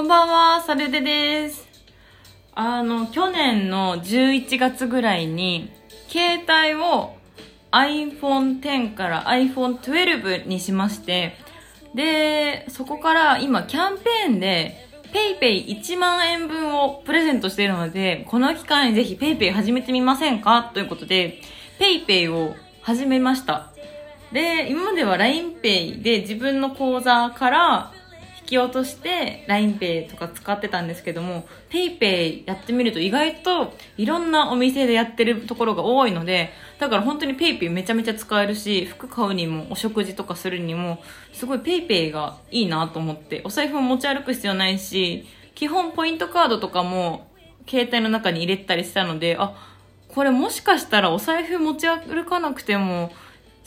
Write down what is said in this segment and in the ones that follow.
こんばんは、サルデです。あの、去年の11月ぐらいに、携帯を iPhone X から iPhone 12にしまして、で、そこから今キャンペーンで、PayPay1 万円分をプレゼントしているので、この機会にぜひ PayPay 始めてみませんか？ということで、PayPay を始めました。で、今までは LINEPay で自分の口座からき落として LINEPay とか使ってたんですけども PayPay やってみると意外といろんなお店でやってるところが多いのでだから本当に PayPay めちゃめちゃ使えるし服買うにもお食事とかするにもすごい PayPay がいいなと思ってお財布も持ち歩く必要ないし基本ポイントカードとかも携帯の中に入れたりしたのであこれもしかしたらお財布持ち歩かなくても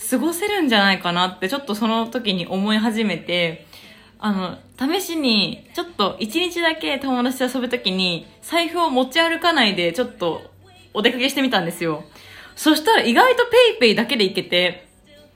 過ごせるんじゃないかなってちょっとその時に思い始めて、あの、試しに、ちょっと一日だけ友達と遊ぶ時に、財布を持ち歩かないで、ちょっとお出かけしてみたんですよ。そしたら意外と PayPay だけでいけて、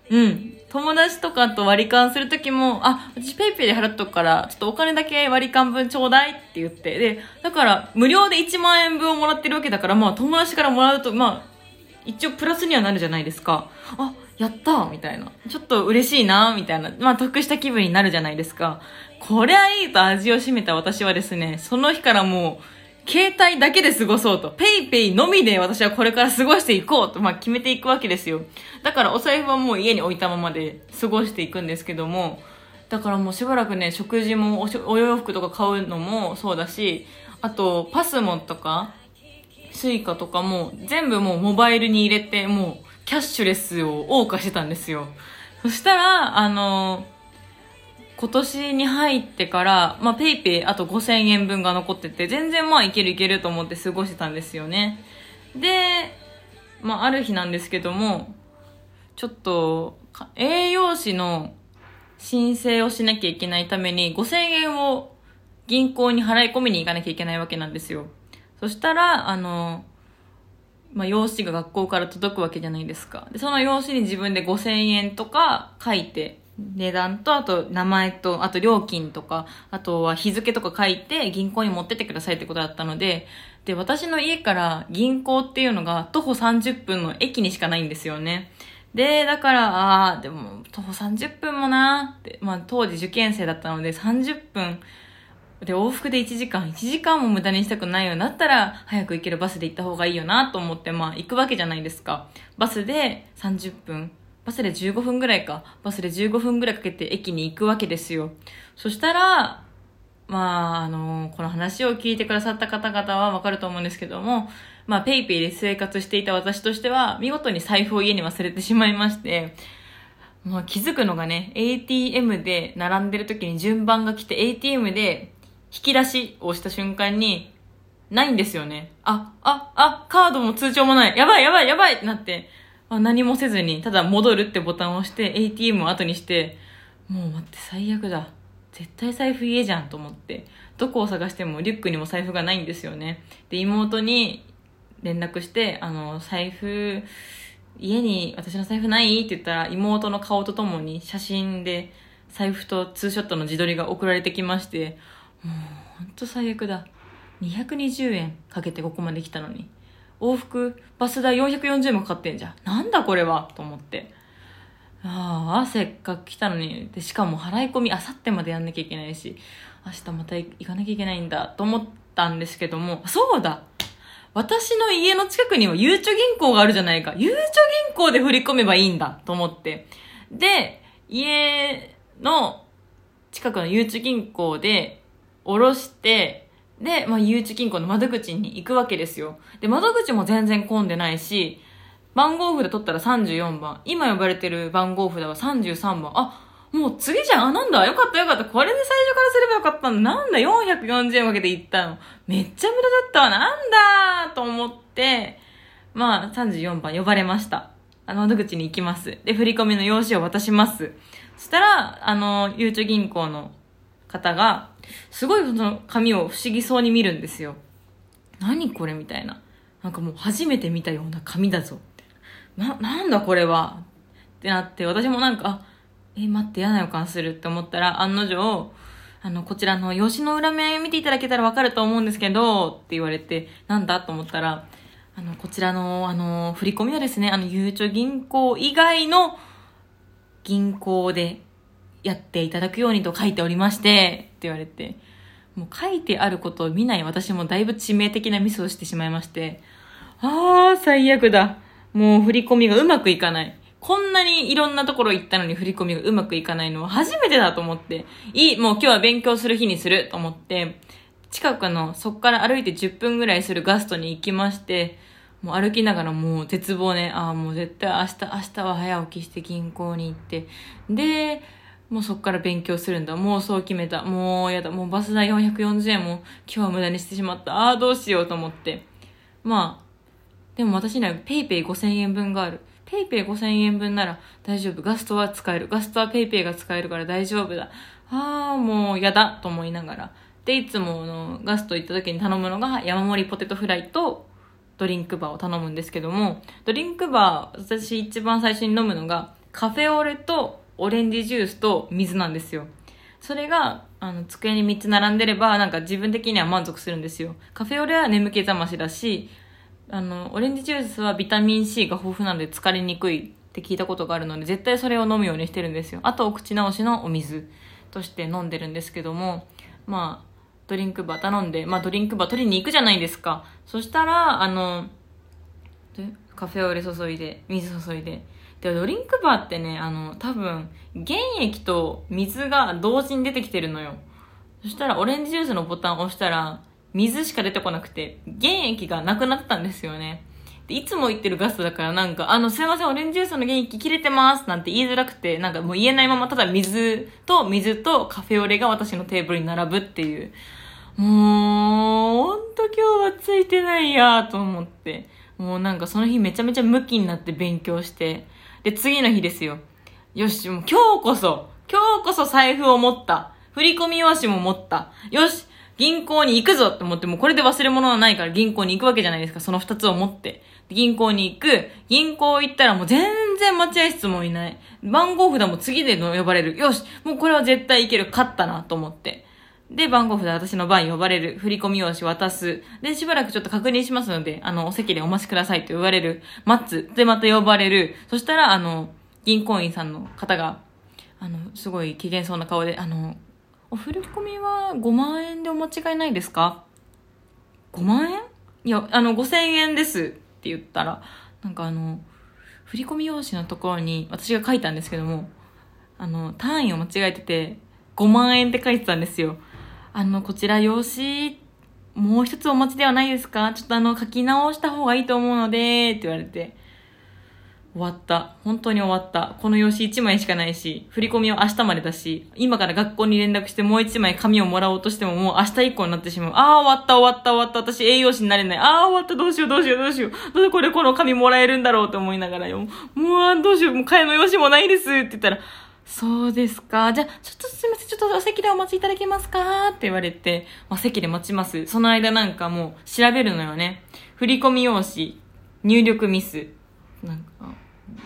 うん。友達とかと割り勘するときも、あ、私 PayPay で払っとくから、ちょっとお金だけ割り勘分ちょうだいって言って、で、だから無料で1万円分をもらってるわけだから、まあ友達からもらうと、まあ、一応プラスにはなるじゃないですか。あ、やったみたいな。ちょっと嬉しいなみたいな。まあ得した気分になるじゃないですか。こりゃいいと味を占めた私はですね、その日からもう、携帯だけで過ごそうと。ペイペイのみで私はこれから過ごしていこうと、まあ決めていくわけですよ。だからお財布はもう家に置いたままで過ごしていくんですけども、だからもうしばらくね、食事もおお洋服とか買うのもそうだし、あとパスモとか、スイカとかも全部もうモバイルに入れてもうキャッシュレスを謳歌してたんですよ。そしたら、あの、今年に入ってから、まあ、ペイペイあと5000円分が残ってて、全然まあいけるいけると思って過ごしてたんですよね。で、まあ、ある日なんですけども、ちょっと、栄養士の申請をしなきゃいけないために5000円を銀行に払い込みに行かなきゃいけないわけなんですよ。そしたら、あの、まあ、用紙が学校から届くわけじゃないですか。で、その用紙に自分で5000円とか書いて、値段と、あと名前と、あと料金とか、あとは日付とか書いて銀行に持ってってくださいってことだったので、で、私の家から銀行っていうのが徒歩30分の駅にしかないんですよね。で、だから、ああ、でも、徒歩30分もなーって、まあ当時受験生だったので30分、で、往復で1時間、1時間も無駄にしたくないようになったら、早く行けるバスで行った方がいいよなと思って、まあ行くわけじゃないですか。バスで30分、バスで15分ぐらいか。バスで15分ぐらいかけて駅に行くわけですよ。そしたら、まあ、あの、この話を聞いてくださった方々はわかると思うんですけども、まあ、ペイペイで生活していた私としては、見事に財布を家に忘れてしまいまして、まあ、気づくのがね、ATM で並んでる時に順番が来て、ATM で引き出しをした瞬間に、ないんですよね。あ、あ、あ、カードも通帳もない。やばいやばいやばいってなって、あ何もせずに、ただ戻るってボタンを押して ATM を後にして、もう待って最悪だ。絶対財布家じゃんと思って、どこを探してもリュックにも財布がないんですよね。で、妹に連絡して、あの、財布、家に私の財布ない？って言ったら妹の顔とともに写真で財布とツーショットの自撮りが送られてきまして、もうほんと最悪だ。220円かけてここまで来たのに。往復バス代440円もかかってんじゃん。なんだこれはと思って。ああ、せっかく来たのに。で、しかも払い込みあさってまでやんなきゃいけないし、明日また行かなきゃいけないんだと思ったんですけども、そうだ私の家の近くにはゆうちょ銀行があるじゃないか。ゆうちょ銀行で振り込めばいいんだと思って。で、家の近くのゆうちょ銀行で下ろして、で、まあ、ゆうちょ銀行の窓口に行くわけですよ。で、窓口も全然混んでないし、番号札取ったら34番。今呼ばれてる番号札は33番。あ、もう次じゃん。あ、なんだ？よかったよかった。これで最初からすればよかったんだ？なんだ。440円かけて行ったの。めっちゃ無駄だったわ。なんだ？と思って、まあ、34番呼ばれました。あの、窓口に行きます。で、振り込みの用紙を渡します。そしたら、あの、ゆうちょ銀行の方が、すごいその紙を不思議そうに見るんですよ。何これみたいな。なんかもう初めて見たような紙だぞ。な、なんだこれはってなって、私もなんか、え、待って嫌な予感するって思ったら、案の定、あの、こちらの用紙の裏面見ていただけたらわかると思うんですけど、って言われて、なんだと思ったら、あの、こちらの、あの、振り込みはですね、あの、ゆうちょ銀行以外の銀行でやっていただくようにと書いておりまして、って言われて、もう書いてあることを見ない私もだいぶ致命的なミスをしてしまいまして、あー、最悪だ。もう振り込みがうまくいかない。こんなにいろんなところ行ったのに振り込みがうまくいかないのは初めてだと思って、いい、もう今日は勉強する日にすると思って、近くの、そっから歩いて10分ぐらいするガストに行きまして、もう歩きながらもう絶望ね、ああ、もう絶対明日、明日は早起きして銀行に行って、で、もうそっから勉強するんだ。もうそう決めた。もうやだ。もうバス代440円も今日は無駄にしてしまった。ああ、どうしようと思って。まあ、でも私には PayPay5000 円分がある。PayPay5000 円分なら大丈夫。ガストは使える。ガストは PayPay が使えるから大丈夫だ。ああ、もうやだと思いながら。で、いつものガスト行った時に頼むのが山盛りポテトフライとドリンクバーを頼むんですけども、ドリンクバー、私一番最初に飲むのがカフェオレとオレンジジュースと水なんですよ。それが、あの、机に3つ並んでれば、なんか自分的には満足するんですよ。カフェオレは眠気覚ましだし、あの、オレンジジュースはビタミン C が豊富なので疲れにくいって聞いたことがあるので、絶対それを飲むようにしてるんですよ。あと、お口直しのお水として飲んでるんですけども、まあ、ドリンクバー頼んで、まあドリンクバー取りに行くじゃないですか。そしたら、あの、カフェオレ注いで、水注いで、で、ドリンクバーってね、あの、多分、原液と水が同時に出てきてるのよ。そしたら、オレンジジュースのボタンを押したら、水しか出てこなくて、原液がなくなったんですよね。で、いつも言ってるガストだからなんか、あの、すいません、オレンジジュースの原液切れてますなんて言いづらくて、なんかもう言えないまま、ただ水と水とカフェオレが私のテーブルに並ぶっていう。もう、ほんと今日はついてないやと思って。もうなんかその日めちゃめちゃムキになって勉強して。で、次の日ですよ。よし、もう今日こそ、今日こそ財布を持った。振り込み用紙も持った。よし、銀行に行くぞって思って、もうこれで忘れ物はないから銀行に行くわけじゃないですか。その二つを持って。銀行に行く。銀行行ったらもう全然待合室もいない。番号札も次で呼ばれる。よし、もうこれは絶対行ける。勝ったなと思って。で、番号札私の番呼ばれる。振込用紙渡す。で、しばらくちょっと確認しますので、あの、お席でお待ちくださいと言われる。待つ。で、また呼ばれる。そしたら、あの、銀行員さんの方が、あの、すごい機嫌そうな顔で、あの、お振り込みは5万円でお間違いないですか ?5 万円？いや、あの、5000円ですって言ったら、なんかあの、振込用紙のところに私が書いたんですけども、あの、単位を間違えてて、5万円って書いてたんですよ。あの、こちら用紙、もう一つお待ちではないですか？ちょっとあの、書き直した方がいいと思うので、って言われて、終わった。本当に終わった。この用紙1枚しかないし、振り込みは明日までだし、今から学校に連絡してもう1枚紙をもらおうとしてももう明日以降になってしまう。ああ、終わった終わった終わった。私栄養士になれない。ああ、終わったどうしようどうしようどうしよう。どうでこれこの紙もらえるんだろうと思いながらよ。もう、どうしよう。もう替えの用紙もないですって言ったら、そうですか。じゃあ、ちょっとすみません。ちょっとお席でお待ちいただけますか？って言われて、ま、席で待ちます。その間なんかもう調べるのよね。振込用紙、入力ミス、なんか、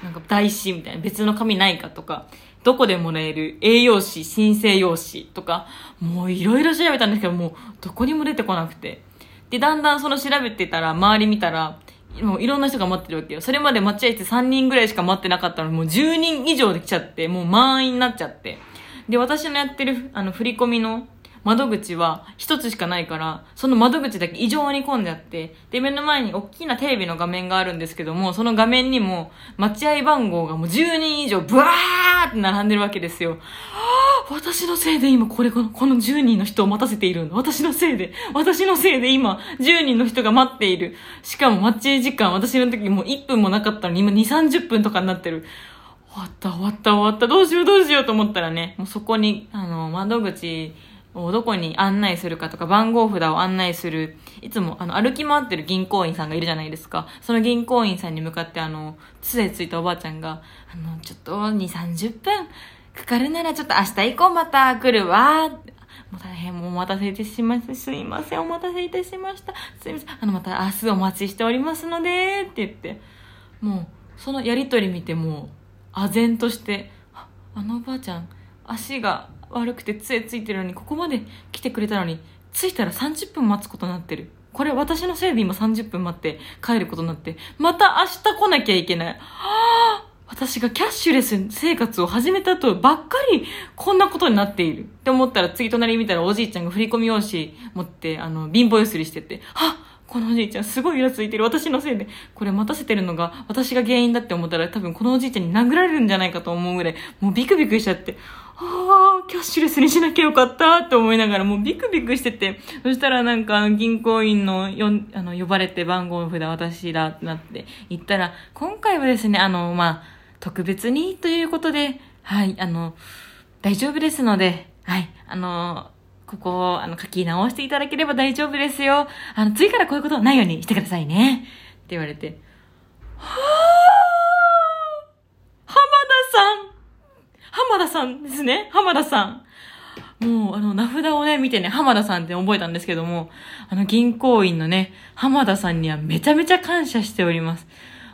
なんか台紙みたいな別の紙ないかとか、どこでもらえる栄養士、申請用紙とか、もういろいろ調べたんですけど、もうどこにも出てこなくて。で、だんだんその調べてたら、周り見たら、もういろんな人が待ってるわけよ。それまで待合室3人ぐらいしか待ってなかったのに、もう10人以上で来ちゃって、もう満員になっちゃって。で、私のやってる、あの、振り込みの窓口は一つしかないから、その窓口だけ異常に混んじゃって、で、目の前に大きなテレビの画面があるんですけども、その画面にも、待合番号がもう10人以上、ブワーって並んでるわけですよ。私のせいで今これこの、この10人の人を待たせているの。私のせいで、私のせいで今10人の人が待っている。しかも待ち時間、私の時もう1分もなかったのに今2、30分とかになってる。終わった、終わった、終わった、どうしよう、どうしようと思ったらね、もうそこに、あの、窓口、をどこに案内するかとか番号札を案内する、いつもあの歩き回ってる銀行員さんがいるじゃないですか。その銀行員さんに向かってあの、杖ついたおばあちゃんが、あの、ちょっと2、30分かかるならちょっと明日以降また来るわ。もう大変もうお待たせいたします。すいません、お待たせいたしました。すいません、あの、また明日お待ちしておりますので、って言って、もう、そのやりとり見てもう、唖然として、あのおばあちゃん、足が悪くて杖ついてるのに、ここまで来てくれたのに、着いたら30分待つことになってる。これ私のせいで今30分待って帰ることになって、また明日来なきゃいけない。はあ私がキャッシュレス生活を始めたとばっかりこんなことになっているって思ったら次隣見たらおじいちゃんが振り込み用紙持ってあの貧乏ゆすりしてて、はっこのおじいちゃんすごいイラついてる。私のせいで。これ待たせてるのが私が原因だって思ったら多分このおじいちゃんに殴られるんじゃないかと思うぐらい、もうビクビクしちゃって、ああ、キャッシュレスにしなきゃよかったって思いながらもうビクビクしてて、そしたらなんか銀行員のよあの呼ばれて番号札私だってなって言ったら、今回はですね、あの、まあ、特別にということで、はい、あの、大丈夫ですので、はい、あの、ここを、あの、書き直していただければ大丈夫ですよ。あの、次からこういうことないようにしてくださいね。って言われて、はぁ浜田さん浜田さんですね浜田さん。もう、あの、名札をね、見てね、浜田さんって覚えたんですけども、あの、銀行員のね、浜田さんにはめちゃめちゃ感謝しております。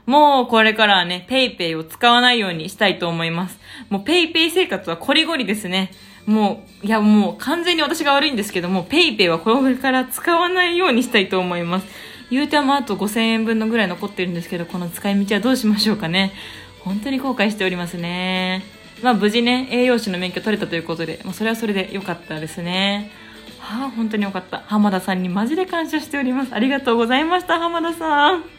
もうこれからはね、ペイペイを使わないようにしたいと思います。もうペイペイ生活はコリゴリですね。もう、いやもう完全に私が悪いんですけども、ペイペイはこれから使わないようにしたいと思います。言うてもあと5000円分のぐらい残ってるんですけど、この使い道はどうしましょうかね。本当に後悔しておりますね。まあ無事ね、栄養士の免許取れたということで、まあそれはそれで良かったですね。はあ、本当に良かった。浜田さんにマジで感謝しております。ありがとうございました、浜田さん。